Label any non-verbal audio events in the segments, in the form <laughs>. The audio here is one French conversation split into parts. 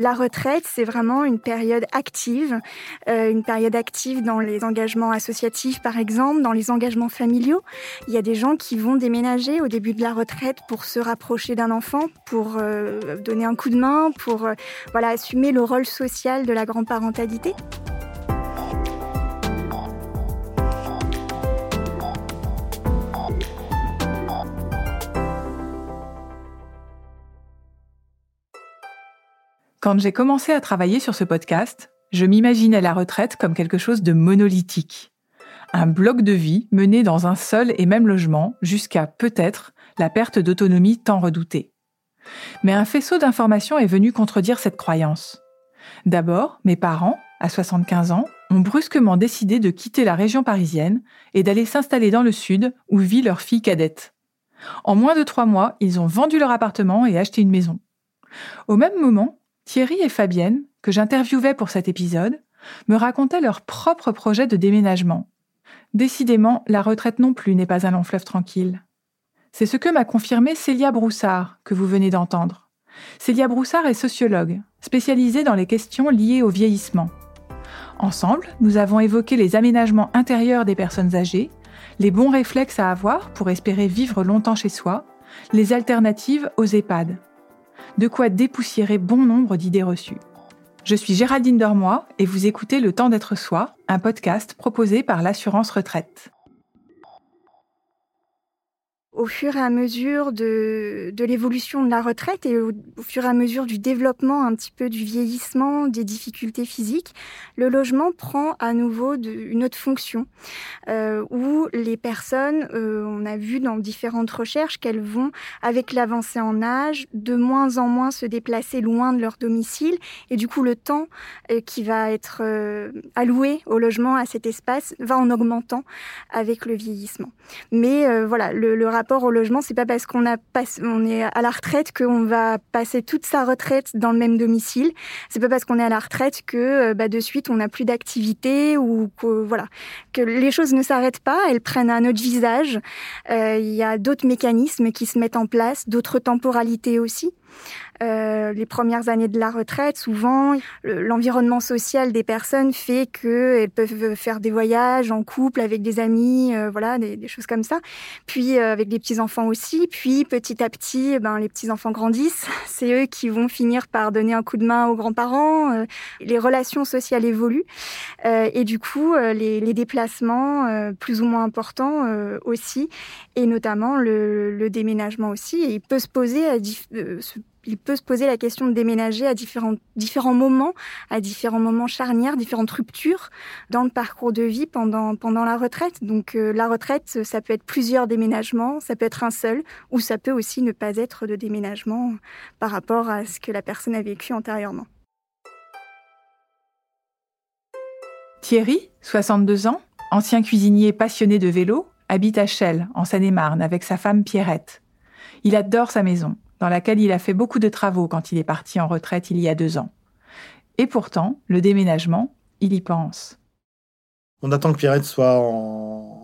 La retraite, c'est vraiment une période active, euh, une période active dans les engagements associatifs, par exemple, dans les engagements familiaux. Il y a des gens qui vont déménager au début de la retraite pour se rapprocher d'un enfant, pour euh, donner un coup de main, pour euh, assumer le rôle social de la grand-parentalité. Quand j'ai commencé à travailler sur ce podcast, je m'imaginais la retraite comme quelque chose de monolithique. Un bloc de vie mené dans un seul et même logement jusqu'à, peut-être, la perte d'autonomie tant redoutée. Mais un faisceau d'informations est venu contredire cette croyance. D'abord, mes parents, à 75 ans, ont brusquement décidé de quitter la région parisienne et d'aller s'installer dans le sud où vit leur fille cadette. En moins de trois mois, ils ont vendu leur appartement et acheté une maison. Au même moment, Thierry et Fabienne, que j'interviewais pour cet épisode, me racontaient leur propre projet de déménagement. Décidément, la retraite non plus n'est pas un long fleuve tranquille. C'est ce que m'a confirmé Célia Broussard, que vous venez d'entendre. Célia Broussard est sociologue, spécialisée dans les questions liées au vieillissement. Ensemble, nous avons évoqué les aménagements intérieurs des personnes âgées, les bons réflexes à avoir pour espérer vivre longtemps chez soi, les alternatives aux EHPAD de quoi dépoussiérer bon nombre d'idées reçues. Je suis Géraldine Dormois et vous écoutez Le Temps d'être soi, un podcast proposé par l'assurance retraite au fur et à mesure de, l'évolution de la retraite et au, fur et à mesure du développement un petit peu du vieillissement, des difficultés physiques, le logement prend à nouveau une autre fonction euh, où les personnes, euh, on a vu dans différentes recherches qu'elles vont, avec l'avancée en âge, de moins en moins se déplacer loin de leur domicile et du coup le temps euh, qui va être alloué au logement, à cet espace, va en augmentant avec le vieillissement. Mais voilà, le rapport au logement, c'est pas parce qu'on est à la retraite qu'on va passer toute sa retraite dans le même domicile. C'est pas parce qu'on est à la retraite que euh, bah, de suite on n'a plus d'activité ou que voilà que les choses ne s'arrêtent pas, elles prennent un autre visage. Euh, il y a d'autres mécanismes qui se mettent en place, d'autres temporalités aussi. Euh, les premières années de la retraite, souvent, l'environnement social des personnes fait qu'elles peuvent faire des voyages en couple avec des amis, euh, voilà, des, choses comme ça. Puis euh, avec des petits enfants aussi. Puis petit à petit, eh ben les petits enfants grandissent. <laughs> C'est eux qui vont finir par donner un coup de main aux grands-parents. les relations sociales évoluent et du coup, les, les déplacements plus ou moins importants aussi, et notamment le, le, déménagement aussi. Et il peut se poser à il peut se poser la question de déménager à différents, différents moments, à différents moments charnières, différentes ruptures dans le parcours de vie pendant, pendant la retraite. Donc euh, la retraite, ça peut être plusieurs déménagements, ça peut être un seul, ou ça peut aussi ne pas être de déménagement par rapport à ce que la personne a vécu antérieurement. Thierry, 62 ans, ancien cuisinier passionné de vélo, habite à Chelles, en Seine-et-Marne, avec sa femme Pierrette. Il adore sa maison dans laquelle il a fait beaucoup de travaux quand il est parti en retraite il y a deux ans. Et pourtant, le déménagement, il y pense. On attend que Pierrette soit en,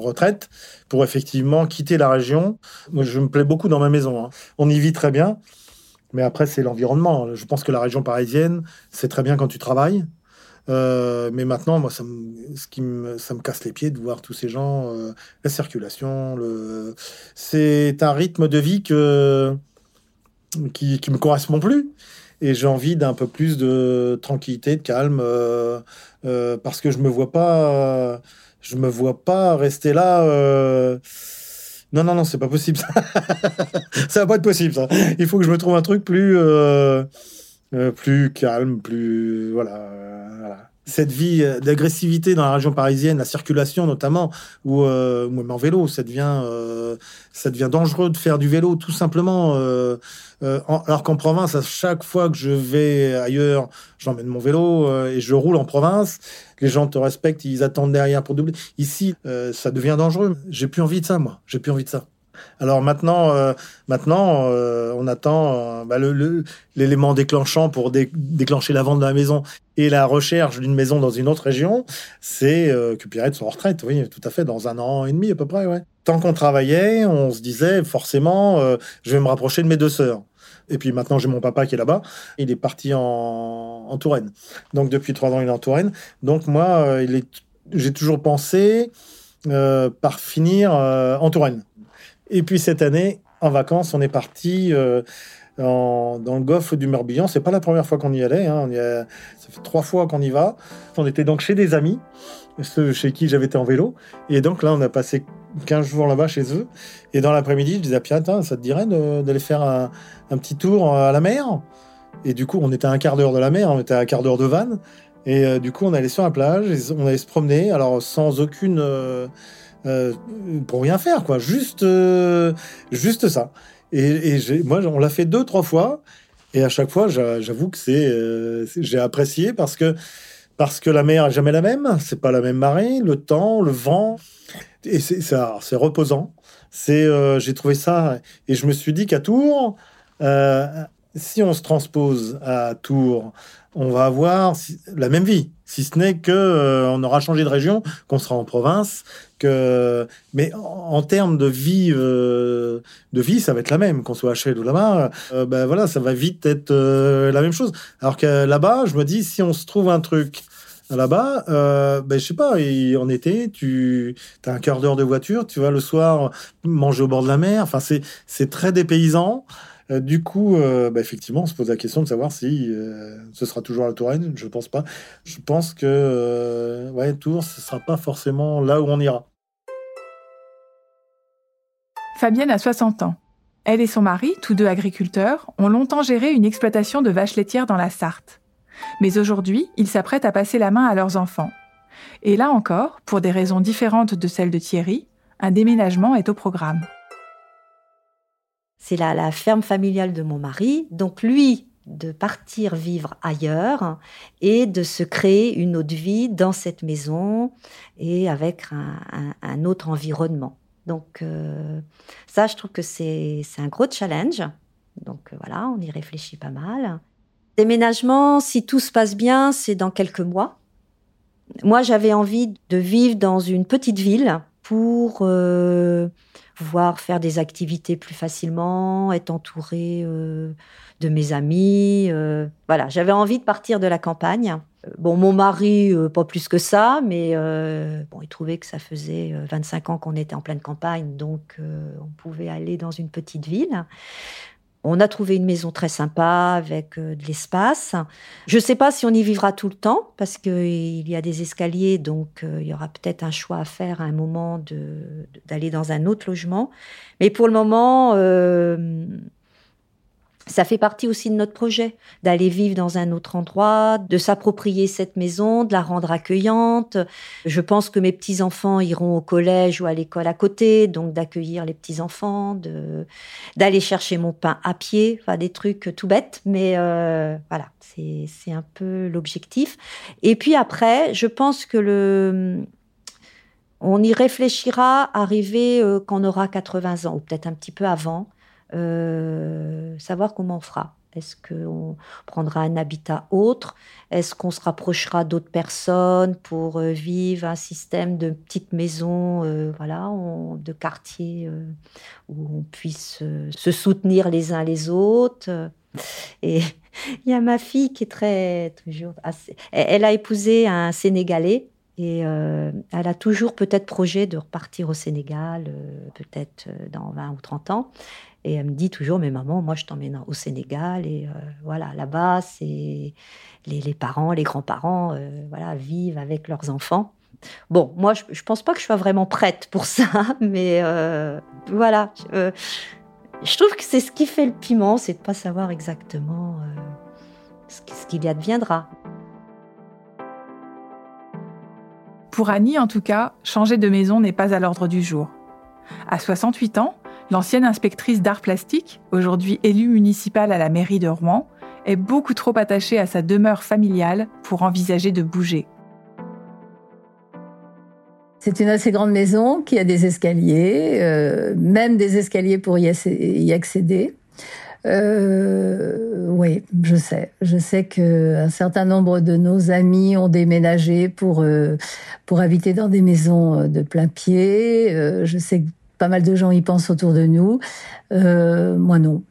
retraite pour effectivement quitter la région. Moi, je me plais beaucoup dans ma maison. Hein. On y vit très bien. Mais après, c'est l'environnement. Je pense que la région parisienne, c'est très bien quand tu travailles. Euh, mais maintenant, moi, ça me, ce qui me, ça me casse les pieds de voir tous ces gens, euh, la circulation. C'est un rythme de vie que, qui, qui me correspond plus. Et j'ai envie d'un peu plus de tranquillité, de calme, euh, parce que je me vois pas, je me vois pas rester là. Non, non, non, c'est pas possible. Ça. <laughs> ça va pas être possible. Il faut que je me trouve un truc plus, plus calme, plus voilà cette vie euh, d'agressivité dans la région parisienne, la circulation notamment, ou euh, même en vélo, ça devient, euh, ça devient dangereux de faire du vélo tout simplement. Euh, euh alors qu'en province, à chaque fois que je vais ailleurs, j'emmène mon vélo et je roule en province. Les gens te respectent, ils attendent derrière pour doubler. Ici, ça devient dangereux. J'ai plus envie de ça, moi. J'ai plus envie de ça. Alors maintenant, euh, maintenant, euh, on attend euh, bah, l'élément déclenchant pour déclencher la vente de la maison et la recherche d'une maison dans une autre région, c'est que Pierrette soit en retraite. Oui, tout à fait, dans un an et demi à peu près. Tant qu'on travaillait, on se disait forcément, je vais me rapprocher de mes deux sœurs. Et puis maintenant, j'ai mon papa qui est là-bas. Il est parti en, Touraine. Donc depuis trois ans, il est en Touraine. Donc moi, j'ai toujours pensé par finir en Touraine. Et puis cette année, en vacances, on est parti euh, dans le golfe du Morbihan. C'est pas la première fois qu'on y allait. hein. Ça fait trois fois qu'on y va. On était donc chez des amis, ceux chez qui j'avais été en vélo. Et donc là, on a passé 15 jours là-bas chez eux. Et dans l'après-midi, je disais à Pierre, ça te dirait d'aller faire un, petit tour à la mer? Et du coup, on était à un quart d'heure de la mer, on était à un quart d'heure de vanne. Et euh, du coup, on allait sur la plage, on allait se promener, alors sans aucune. euh, euh, pour rien faire, quoi. Juste, euh, juste ça. Et, et moi, on l'a fait deux, trois fois. Et à chaque fois, j'a- j'avoue que c'est, euh, c'est- j'ai apprécié parce que, parce que la mer est jamais la même. C'est pas la même marée, le temps, le vent. Et c'est, ça, c'est reposant. C'est, j'ai trouvé ça. Et je me suis dit qu'à Tours, si on se transpose à Tours, on va avoir la même vie. Si ce n'est que euh, on aura changé de région, qu'on sera en province, que mais en, termes de vie, euh, de vie, ça va être la même, qu'on soit à Chelles ou là-bas. euh, ben voilà, ça va vite être la même chose. Alors que là-bas, je me dis, si on se trouve un truc là-bas, euh, ben je sais pas, et en été, tu as un quart d'heure de voiture, tu vas le soir manger au bord de la mer. Enfin, c'est très dépaysant. Euh, du coup, euh, bah, effectivement, on se pose la question de savoir si euh, ce sera toujours la Touraine. Je pense pas. Je pense que ouais, Tours, ce sera pas forcément là où on ira. Fabienne a 60 ans. Elle et son mari, tous deux agriculteurs, ont longtemps géré une exploitation de vaches laitières dans la Sarthe. Mais aujourd'hui, ils s'apprêtent à passer la main à leurs enfants. Et là encore, pour des raisons différentes de celles de Thierry, un déménagement est au programme. C'est la, ferme familiale de mon mari. Donc lui, de partir vivre ailleurs et de se créer une autre vie dans cette maison et avec un, autre environnement. Donc euh, ça, je trouve que c'est c'est un gros challenge. Donc euh, voilà, on y réfléchit pas mal. Déménagement, si tout se passe bien, c'est dans quelques mois. Moi, j'avais envie de vivre dans une petite ville pour euh, pouvoir faire des activités plus facilement, être entourée euh, de mes amis. euh, voilà, j'avais envie de partir de la campagne. Euh, Bon, mon mari, pas plus que ça, mais bon, il trouvait que ça faisait euh, 25 ans qu'on était en pleine campagne, donc on pouvait aller dans une petite ville. On a trouvé une maison très sympa avec euh, de l'espace. Je ne sais pas si on y vivra tout le temps parce qu'il y a des escaliers, donc euh, il y aura peut-être un choix à faire à un moment d'aller dans un autre logement. Mais pour le moment, euh, ça fait partie aussi de notre projet, d'aller vivre dans un autre endroit, de s'approprier cette maison, de la rendre accueillante. Je pense que mes petits-enfants iront au collège ou à l'école à côté, donc d'accueillir les petits-enfants, d'aller chercher mon pain à pied, enfin des trucs tout bêtes, mais euh, voilà, c'est, c'est un peu l'objectif. Et puis après, je pense que le, on y réfléchira arrivé euh, quand on aura 80 ans, ou peut-être un petit peu avant, euh, savoir comment on fera. Est-ce qu'on prendra un habitat autre? Est-ce qu'on se rapprochera d'autres personnes pour euh, vivre un système de petites maisons, euh, voilà, de quartiers où on puisse se soutenir les uns les autres? Et <laughs> il y a ma fille qui est très toujours. Elle, a épousé un Sénégalais et elle a toujours peut-être projet de repartir au Sénégal, peut-être dans 20 ou 30 ans. Et elle me dit toujours, mais maman, moi je t'emmène au Sénégal. Et euh, voilà, là-bas, c'est les, parents, les grands-parents, euh, voilà, vivent avec leurs enfants. Bon, moi, je, je pense pas que je sois vraiment prête pour ça, <laughs> mais euh, voilà. je- trouve que c'est ce qui fait le piment, c'est de pas savoir exactement ce ce qu'il y adviendra. Pour Annie, en tout cas, changer de maison n'est pas à l'ordre du jour. À 68 ans, l'ancienne inspectrice d'art plastique, aujourd'hui élue municipale à la mairie de Rouen, est beaucoup trop attachée à sa demeure familiale pour envisager de bouger. C'est une assez grande maison qui a des escaliers, euh, même des escaliers pour y, ac- y accéder. Euh, oui, je sais. Je sais que un certain nombre de nos amis ont déménagé pour euh, habiter dans des maisons de plein pied. Je sais que pas mal de gens y pensent autour de nous. Euh, moi non.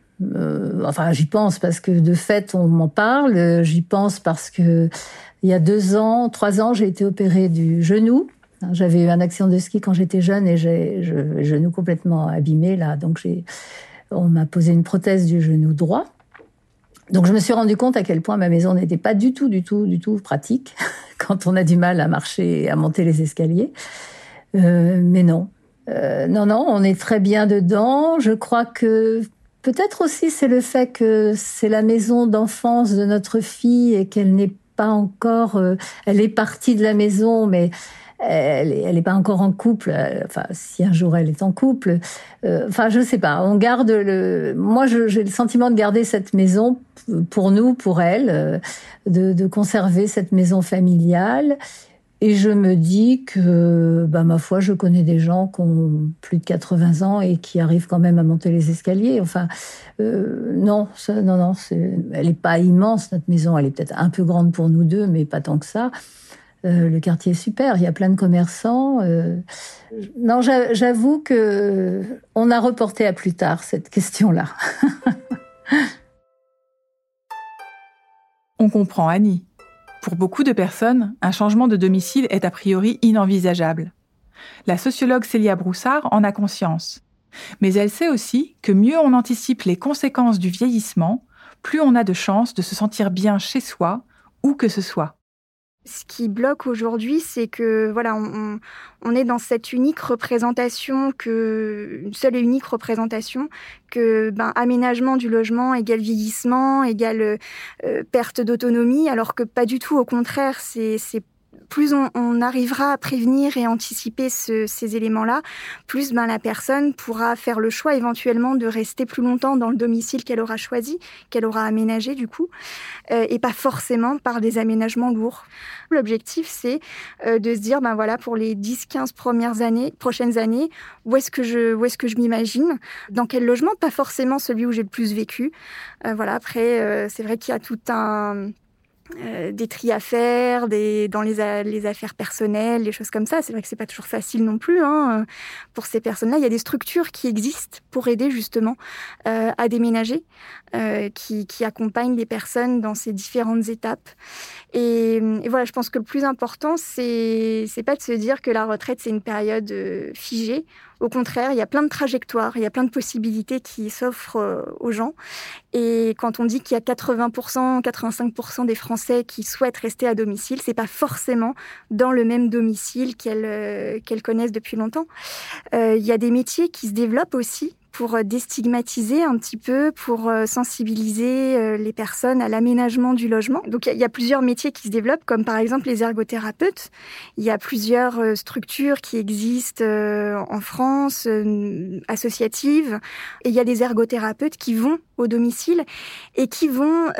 enfin, j'y pense parce que de fait, on m'en parle. J'y pense parce que il y a deux ans, trois ans, j'ai été opérée du genou. J'avais eu un accident de ski quand j'étais jeune et j'ai le genou complètement abîmé là, donc on m'a posé une prothèse du genou droit. Donc je me suis rendu compte à quel point ma maison n'était pas du tout, du tout, du tout pratique <laughs> quand on a du mal à marcher et à monter les escaliers. Euh, mais non, euh, non, non, on est très bien dedans. Je crois que peut-être aussi c'est le fait que c'est la maison d'enfance de notre fille et qu'elle n'est pas encore, euh, elle est partie de la maison, mais elle n'est pas encore en couple. Euh, enfin, si un jour elle est en couple, euh, enfin, je sais pas. On garde le. Moi, j'ai le sentiment de garder cette maison pour nous, pour elle, euh, de, de conserver cette maison familiale. Et je me dis que, bah, ma foi, je connais des gens qui ont plus de 80 ans et qui arrivent quand même à monter les escaliers. Enfin, euh, non, non, non, elle n'est pas immense, notre maison. Elle est peut-être un peu grande pour nous deux, mais pas tant que ça. Euh, le quartier est super, il y a plein de commerçants. Euh. Non, j'avoue que on a reporté à plus tard cette question-là. <laughs> on comprend Annie. Pour beaucoup de personnes, un changement de domicile est a priori inenvisageable. La sociologue Célia Broussard en a conscience. Mais elle sait aussi que mieux on anticipe les conséquences du vieillissement, plus on a de chances de se sentir bien chez soi, où que ce soit ce qui bloque aujourd'hui, c'est que voilà, on, est dans cette unique représentation que une seule et unique représentation que ben, aménagement du logement égale vieillissement égale euh, perte d'autonomie, alors que pas du tout. Au contraire, c'est plus on, arrivera à prévenir et anticiper ces éléments-là, plus ben, la personne pourra faire le choix éventuellement de rester plus longtemps dans le domicile qu'elle aura choisi, qu'elle aura aménagé du coup, euh, et pas forcément par des aménagements lourds. L'objectif, c'est euh, de se dire, ben voilà, pour les 10-15 premières années, prochaines années, où est-ce que je, où est-ce que je m'imagine, dans quel logement, pas forcément celui où j'ai le plus vécu. Euh, voilà, après, c'est vrai qu'il y a tout un euh, des tri à faire, des, dans les, les, affaires personnelles, les choses comme ça. C'est vrai que c'est pas toujours facile non plus hein, pour ces personnes-là. Il y a des structures qui existent pour aider justement euh, à déménager, euh, qui, qui, accompagnent les personnes dans ces différentes étapes. Et, voilà, je pense que le plus important, c'est c'est pas de se dire que la retraite c'est une période euh, figée. Au contraire, il y a plein de trajectoires, il y a plein de possibilités qui s'offrent euh, aux gens. Et quand on dit qu'il y a 80%, 85% des Français qui souhaitent rester à domicile, c'est pas forcément dans le même domicile qu'elles euh, connaissent depuis longtemps. Euh, il y a des métiers qui se développent aussi pour euh, déstigmatiser un petit peu, pour euh, sensibiliser euh, les personnes à l'aménagement du logement. Donc il y, a plusieurs métiers qui se développent, comme par exemple les ergothérapeutes. Il y a plusieurs structures qui existent en France, associatives, et il y a des ergothérapeutes qui vont au domicile et qui vont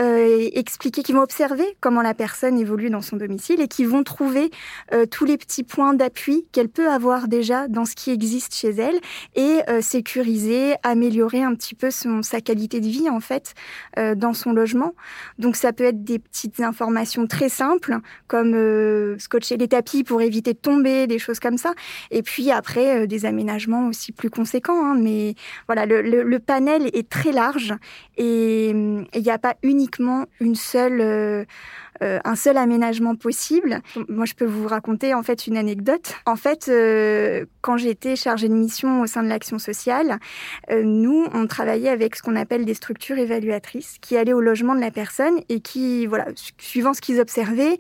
expliquer, qui vont observer comment la personne évolue dans son domicile et qui vont trouver tous les petits points d'appui qu'elle peut avoir déjà dans ce qui existe chez elle et sécuriser améliorer un petit peu son, sa qualité de vie en fait euh, dans son logement. Donc ça peut être des petites informations très simples comme euh, scotcher les tapis pour éviter de tomber, des choses comme ça. Et puis après euh, des aménagements aussi plus conséquents. Hein. mais voilà, le, le, panel est très large et il n'y a pas uniquement une seule euh, un seul aménagement possible. Moi, je peux vous raconter en fait une anecdote. En fait, euh, quand j'étais chargée de mission au sein de l'action sociale, euh, nous, on travaillait avec ce qu'on appelle des structures évaluatrices qui allaient au logement de la personne et qui, voilà, suivant ce qu'ils observaient,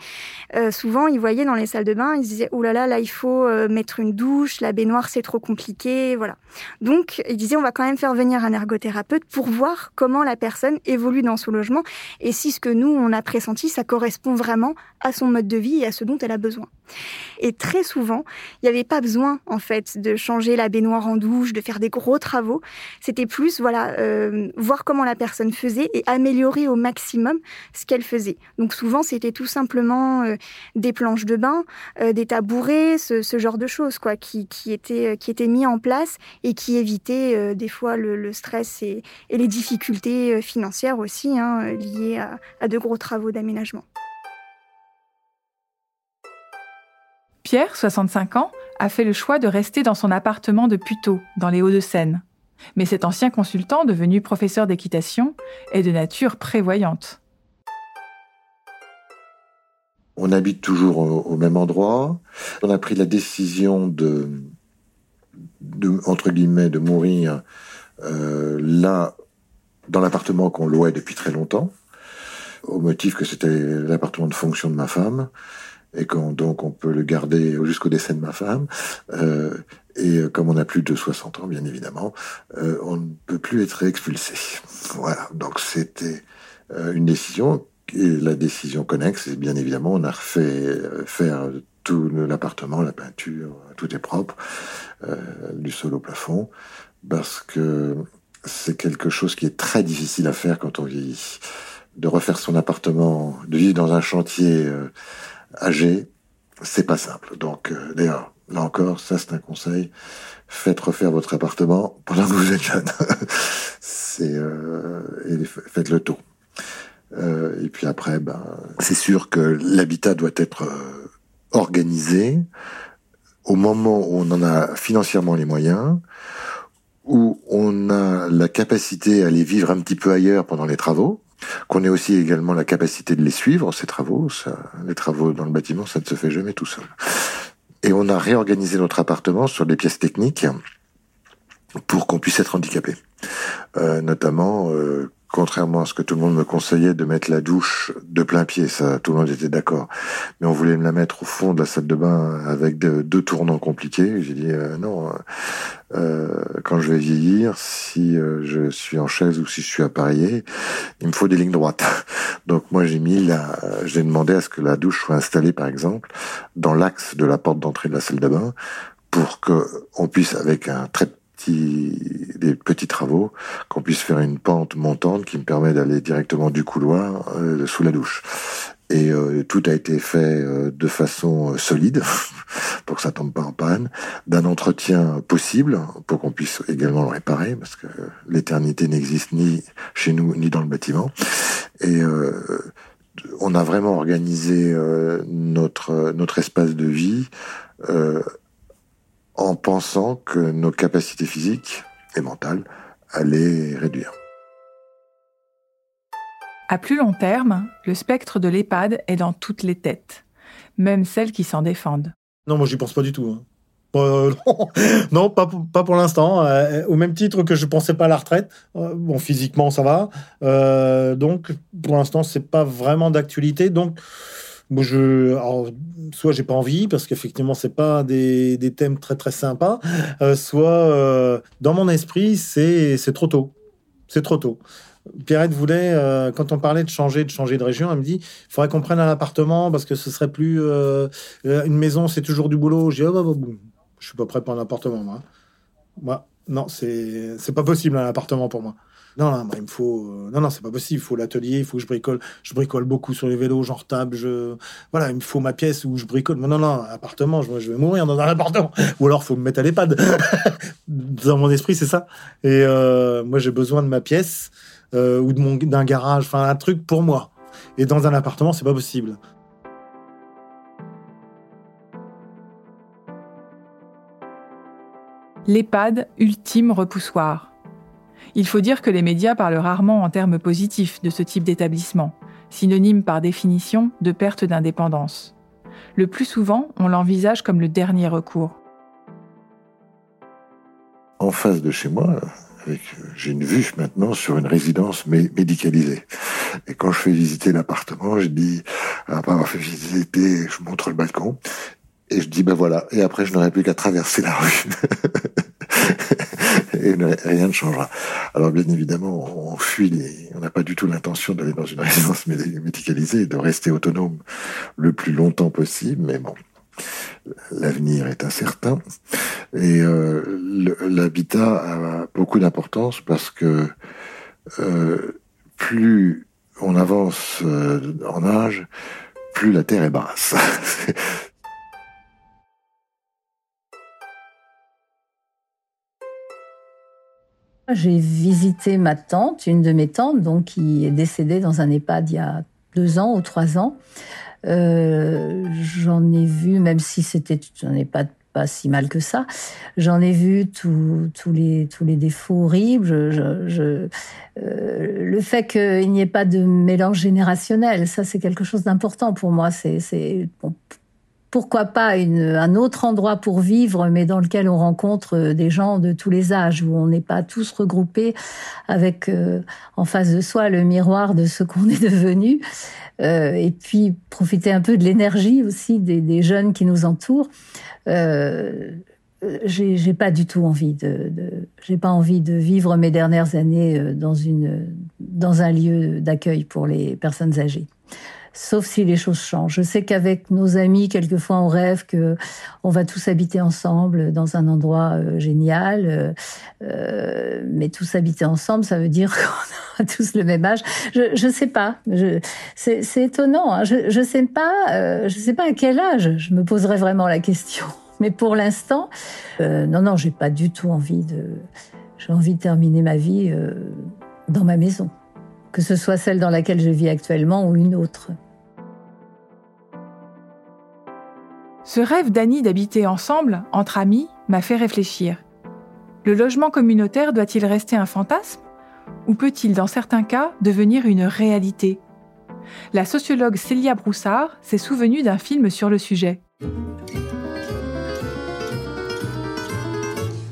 souvent ils voyaient dans les salles de bain, ils disaient oh là là, là il faut mettre une douche, la baignoire c'est trop compliqué, voilà. Donc ils disaient on va quand même faire venir un ergothérapeute pour voir comment la personne évolue dans son logement et si ce que nous on a pressenti ça correspond correspond vraiment à son mode de vie et à ce dont elle a besoin. Et très souvent, il n'y avait pas besoin en fait de changer la baignoire en douche, de faire des gros travaux. C'était plus voilà euh, voir comment la personne faisait et améliorer au maximum ce qu'elle faisait. Donc souvent, c'était tout simplement euh, des planches de bain, euh, des tabourets, ce, genre de choses quoi, qui, étaient qui étaient mis en place et qui évitaient des fois le, stress et, les difficultés financières aussi hein, liées à de gros travaux d'aménagement. Pierre, 65 ans, a fait le choix de rester dans son appartement de Puteaux, dans les Hauts-de-Seine. Mais cet ancien consultant, devenu professeur d'équitation, est de nature prévoyante. On habite toujours au, même endroit. On a pris la décision de, mourir euh, là, dans l'appartement qu'on louait depuis très longtemps, au motif que c'était l'appartement de fonction de ma femme et donc on peut le garder jusqu'au décès de ma femme. Euh, et comme on a plus de 60 ans, bien évidemment, euh, on ne peut plus être expulsé. <laughs> Voilà, donc c'était euh, une décision. Et la décision connexe, bien évidemment, on a refait euh, faire tout l'appartement, la peinture, tout est propre, euh, du sol au plafond, parce que c'est quelque chose qui est très difficile à faire quand on vieillit. De refaire son appartement, de vivre dans un chantier euh, âgé, c'est pas simple. Donc, euh, d'ailleurs, là encore, ça c'est un conseil. Faites refaire votre appartement pendant que vous êtes jeune. <laughs> c'est euh, et faites le tour. Euh, et puis après, ben, c'est sûr que l'habitat doit être euh, organisé au moment où on en a financièrement les moyens, où on a la capacité à aller vivre un petit peu ailleurs pendant les travaux, qu'on ait aussi également la capacité de les suivre, ces travaux. Les travaux dans le bâtiment, ça ne se fait jamais tout seul. Et on a réorganisé notre appartement sur des pièces techniques pour qu'on puisse être handicapé. Euh, notamment euh, contrairement à ce que tout le monde me conseillait de mettre la douche de plein pied, ça, tout le monde était d'accord. Mais on voulait me la mettre au fond de la salle de bain avec deux tournants compliqués. J'ai dit euh, non. Euh, quand je vais vieillir, si euh, je suis en chaise ou si je suis appareillé, il me faut des lignes droites. <laughs> Donc moi j'ai mis la, j'ai demandé à ce que la douche soit installée par exemple dans l'axe de la porte d'entrée de la salle de bain pour que on puisse avec un très des petits travaux, qu'on puisse faire une pente montante qui me permet d'aller directement du couloir euh, sous la douche. Et euh, tout a été fait euh, de façon solide <laughs> pour que ça tombe pas en panne, d'un entretien possible pour qu'on puisse également le réparer parce que l'éternité n'existe ni chez nous ni dans le bâtiment. Et on a vraiment organisé notre notre espace de vie en pensant que nos capacités physiques et mentales allaient réduire. À plus long terme, le spectre de l'EHPAD est dans toutes les têtes, même celles qui s'en défendent. Non, moi j'y pense pas du tout. Hein. Euh, <laughs> non, pas, pas pour l'instant. Euh, au même titre que je pensais pas à la retraite. Euh, bon, physiquement ça va. donc pour l'instant c'est pas vraiment d'actualité. Donc moi, je, alors, soit j'ai pas envie parce qu'effectivement c'est pas des, des, thèmes très très sympas, euh, soit euh, dans mon esprit c'est trop tôt, c'est trop tôt. Pierrette voulait, euh, quand on parlait de changer, de changer de région, elle me dit, il faudrait qu'on prenne un appartement parce que ce serait plus une maison, c'est toujours du boulot. J'ai, oh, bah, bah, je suis pas prêt pour un appartement, moi. Moi, non, c'est pas possible un appartement pour moi. Non, non, il me faut. Euh, non, non, c'est pas possible. Il faut l'atelier, il faut que je bricole. Je bricole beaucoup sur les vélos, j'en retable. Je... Voilà, il me faut ma pièce où je bricole. Non, non, non, appartement, je, vais mourir dans un appartement. Ou alors, il faut me mettre à l'EHPAD. <laughs> dans mon esprit, c'est ça. Et euh, moi, j'ai besoin de ma pièce euh, ou d'un garage, enfin, un truc pour moi. Et dans un appartement, c'est pas possible. L'EHPAD, ultime repoussoir. Il faut dire que les médias parlent rarement en termes positifs de ce type d'établissement, synonyme par définition de perte d'indépendance. Le plus souvent, on l'envisage comme le dernier recours. En face de chez moi, j'ai une vue maintenant sur une résidence médicalisée. Et quand je fais visiter l'appartement, je dis, après avoir fait visiter, je montre le balcon, et je dis, ben voilà, et après je n'aurai plus qu'à traverser la rue. <laughs> <laughs> et rien ne changera. Alors bien évidemment, on fuit, on n'a pas du tout l'intention d'aller dans une résidence médicalisée et de rester autonome le plus longtemps possible, mais bon, l'avenir est incertain. Et euh, l'habitat a beaucoup d'importance parce que euh, plus on avance euh, en âge, plus la terre est basse. <laughs> J'ai visité ma tante, une de mes tantes, donc qui est décédée dans un EHPAD il y a deux ans ou trois ans. Euh, j'en ai vu, même si c'était un EHPAD pas si mal que ça. J'en ai vu tous les, tous les défauts horribles. Je, euh, le fait qu'il n'y ait pas de mélange générationnel, ça c'est quelque chose d'important pour moi. C'est pourquoi pas un autre endroit pour vivre, mais dans lequel on rencontre des gens de tous les âges, où on n'est pas tous regroupés avec euh, en face de soi le miroir de ce qu'on <laughs> est devenu. Euh, et puis profiter un peu de l'énergie aussi des, jeunes qui nous entourent. Euh, j'ai pas du tout envie de, de j'ai pas envie de vivre mes dernières années euh, dans une dans un lieu d'accueil pour les personnes âgées sauf si les choses changent. Je sais qu'avec nos amis, quelquefois, on rêve que on va tous habiter ensemble dans un endroit euh, génial. Euh, euh mais tous habiter ensemble, ça veut dire <laughs> qu'on a tous le même âge. Je ne sais pas. C'est étonnant. Hein. Je ne sais pas. Euh, je sais pas à quel âge. Je me poserai vraiment la question. <laughs> Mais pour l'instant, non, non, j'ai pas du tout envie de. J'ai envie de terminer ma vie dans ma maison, que ce soit celle dans laquelle je vis actuellement ou une autre. Ce rêve d'Annie d'habiter ensemble, entre amis, m'a fait réfléchir. Le logement communautaire doit-il rester un fantasme? Ou peut-il, dans certains cas, devenir une réalité? La sociologue Célia Broussard s'est souvenue d'un film sur le sujet.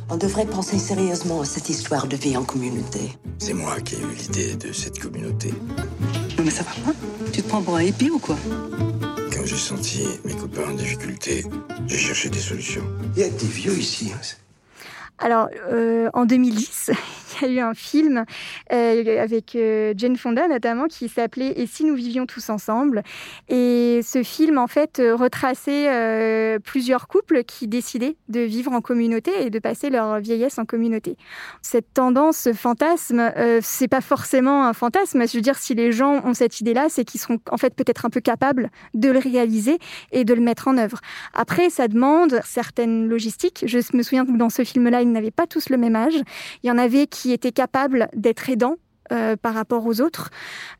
On devrait penser sérieusement à cette histoire de vie en communauté. C'est moi qui ai eu l'idée de cette communauté. Non mais ça va pas Tu te prends pour un hippie ou quoi? Quand j'ai senti mes copains en difficulté, j'ai cherché des solutions. Il y a des vieux ici. Hein. Alors, euh, en 2010, il y a eu un film euh, avec euh, Jane Fonda notamment qui s'appelait Et si nous vivions tous ensemble Et ce film, en fait, retraçait plusieurs couples qui décidaient de vivre en communauté et de passer leur vieillesse en communauté. Cette tendance, ce fantasme, c'est pas forcément un fantasme. Je veux dire, si les gens ont cette idée-là, c'est qu'ils seront en fait peut-être un peu capables de le réaliser et de le mettre en œuvre. Après, ça demande certaines logistiques. Je me souviens que dans ce film-là, ils n'avaient pas tous le même âge. Il y en avait qui étaient capables d'être aidants euh, par rapport aux autres.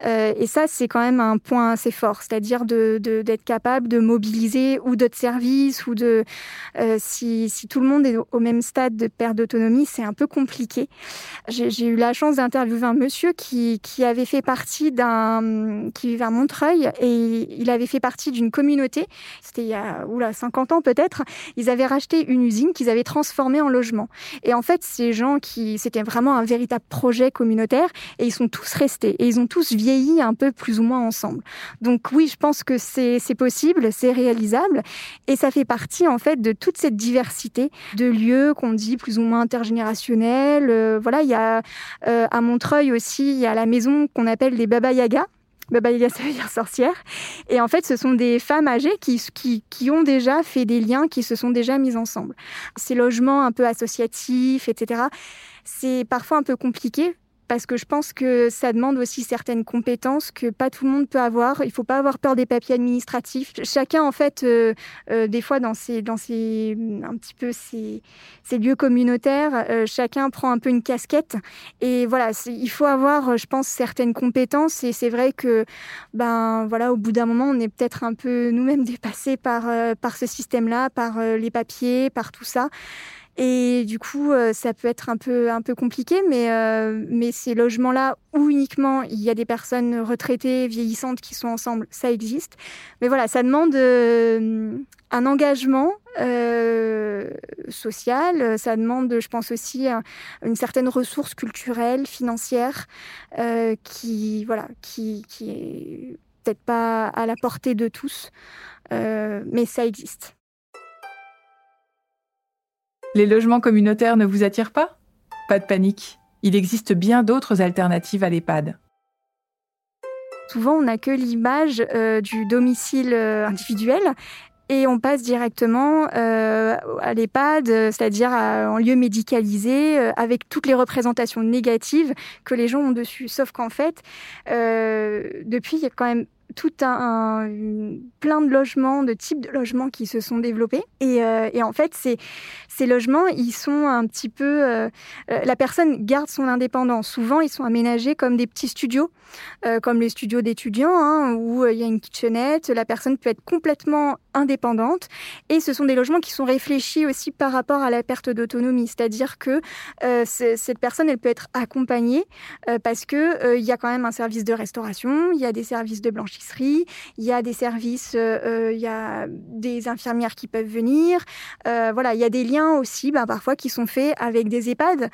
Euh, et ça, c'est quand même un point assez fort, c'est-à-dire de, d'être capable de mobiliser ou d'autres services, ou de euh, si, si, tout le monde est au même stade de perte d'autonomie, c'est un peu compliqué. J'ai, eu la chance d'interviewer un monsieur qui, qui avait fait partie d'un qui vivait à Montreuil et il avait fait partie d'une communauté. C'était il y a oula, 50 ans peut-être. Ils avaient racheté une usine qu'ils avaient transformée en logement. Et en fait, ces gens qui c'était vraiment un véritable projet communautaire et ils sont tous restés et ils ont tous vieilli un peu plus ou moins ensemble. Donc oui, je pense que c'est possible, c'est réalisable et ça fait partie en fait de toute cette diversité de lieux qu'on dit plus ou moins intergénérationnels. Euh, voilà, il y a euh, à Montreuil aussi, il y a la maison qu'on appelle les Baba Yaga. Baba Yaga, <laughs> ça veut dire sorcière. Et en fait, ce sont des femmes âgées qui, qui, qui, ont déjà fait des liens, qui se sont déjà mises ensemble. Ces logements un peu associatifs, etc., c'est parfois un peu compliqué parce que je pense que ça demande aussi certaines compétences que pas tout le monde peut avoir. Il faut pas avoir peur des papiers administratifs. Chacun, en fait, euh, euh, des fois dans ces, dans ces, un petit peu ces, ces lieux communautaires, euh, chacun prend un peu une casquette. Et voilà, il faut avoir, je pense, certaines compétences. Et c'est vrai que, ben voilà, au bout d'un moment, on est peut-être un peu nous-mêmes dépassés par par ce système-là, par les papiers, par tout ça. Et du coup, euh, ça peut être un peu, un peu compliqué, mais, euh, mais ces logements-là où uniquement il y a des personnes retraitées, vieillissantes qui sont ensemble, ça existe. Mais voilà, ça demande euh, un engagement social, ça demande, je pense aussi, une certaine ressource culturelle, financière, qui, voilà, qui, qui est peut-être pas à la portée de tous, mais ça existe. Les logements communautaires ne vous attirent pas? Pas de panique. Il existe bien d'autres alternatives à l'EHPAD. Souvent, on n'a que l'image euh, du domicile euh, individuel et on passe directement euh, à l'EHPAD, c'est-à-dire en lieu médicalisé, avec toutes les représentations négatives que les gens ont dessus. Sauf qu'en fait, depuis, il y a quand même tout un, plein de logements, de types de logements qui se sont développés. Et, et en fait, ces, logements, ils sont un petit peu... la personne garde son indépendance. Souvent, ils sont aménagés comme des petits studios, comme les studios d'étudiants, hein, où il y a une kitchenette. La personne peut être complètement indépendante. Et ce sont des logements qui sont réfléchis aussi par rapport à la perte d'autonomie. C'est-à-dire que cette personne, elle peut être accompagnée parce que il y a quand même un service de restauration, il y a des services de il y a des services, euh, euh, il y a des infirmières qui peuvent venir. Euh, voilà, il y a des liens aussi, bah, parfois, qui sont faits avec des EHPAD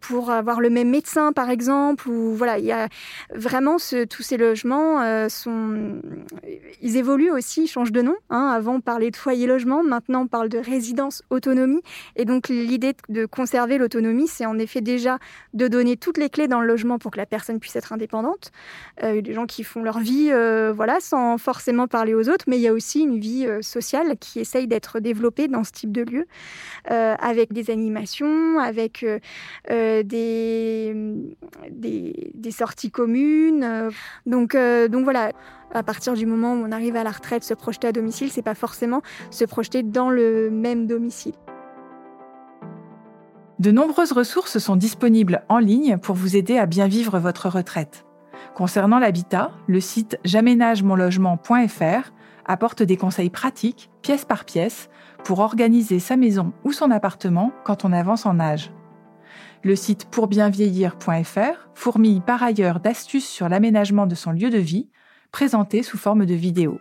pour avoir le même médecin, par exemple. Ou voilà, il y a vraiment tous ces logements ils évoluent aussi, ils changent de nom. Hein. Avant, on parlait de foyer logement, maintenant, on parle de résidence autonomie. Et donc, l'idée de conserver l'autonomie, c'est en effet déjà de donner toutes les clés dans le logement pour que la personne puisse être indépendante. Il y a des gens qui font leur vie voilà, sans forcément parler aux autres, mais il y a aussi une vie euh, sociale qui essaye d'être développée dans ce type de lieu, avec des animations, avec des, des, sorties communes. donc, donc voilà, à partir du moment où on arrive à la retraite, se projeter à domicile, c'est pas forcément se projeter dans le même domicile. De nombreuses ressources sont disponibles en ligne pour vous aider à bien vivre votre retraite. Concernant l'habitat, le site j'aménagemonlogement.fr apporte des conseils pratiques, pièce par pièce, pour organiser sa maison ou son appartement quand on avance en âge. Le site pourbienvieillir.fr fourmille par ailleurs d'astuces sur l'aménagement de son lieu de vie, présentées sous forme de vidéos.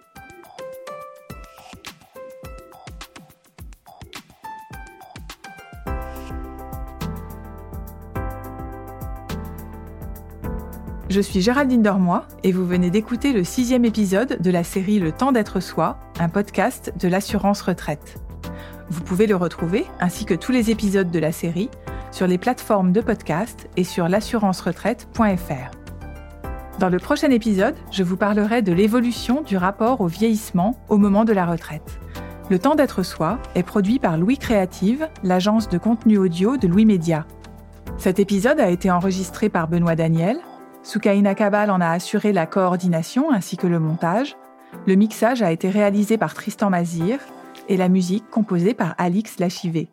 Je suis Géraldine Dormois et vous venez d'écouter le sixième épisode de la série Le temps d'être soi, un podcast de l'assurance retraite. Vous pouvez le retrouver, ainsi que tous les épisodes de la série, sur les plateformes de podcast et sur l'assurance-retraite.fr. Dans le prochain épisode, je vous parlerai de l'évolution du rapport au vieillissement au moment de la retraite. Le temps d'être soi est produit par Louis Créative, l'agence de contenu audio de Louis Média. Cet épisode a été enregistré par Benoît Daniel, Soukaina Kabal en a assuré la coordination ainsi que le montage. Le mixage a été réalisé par Tristan Mazir et la musique composée par Alix Lachivé.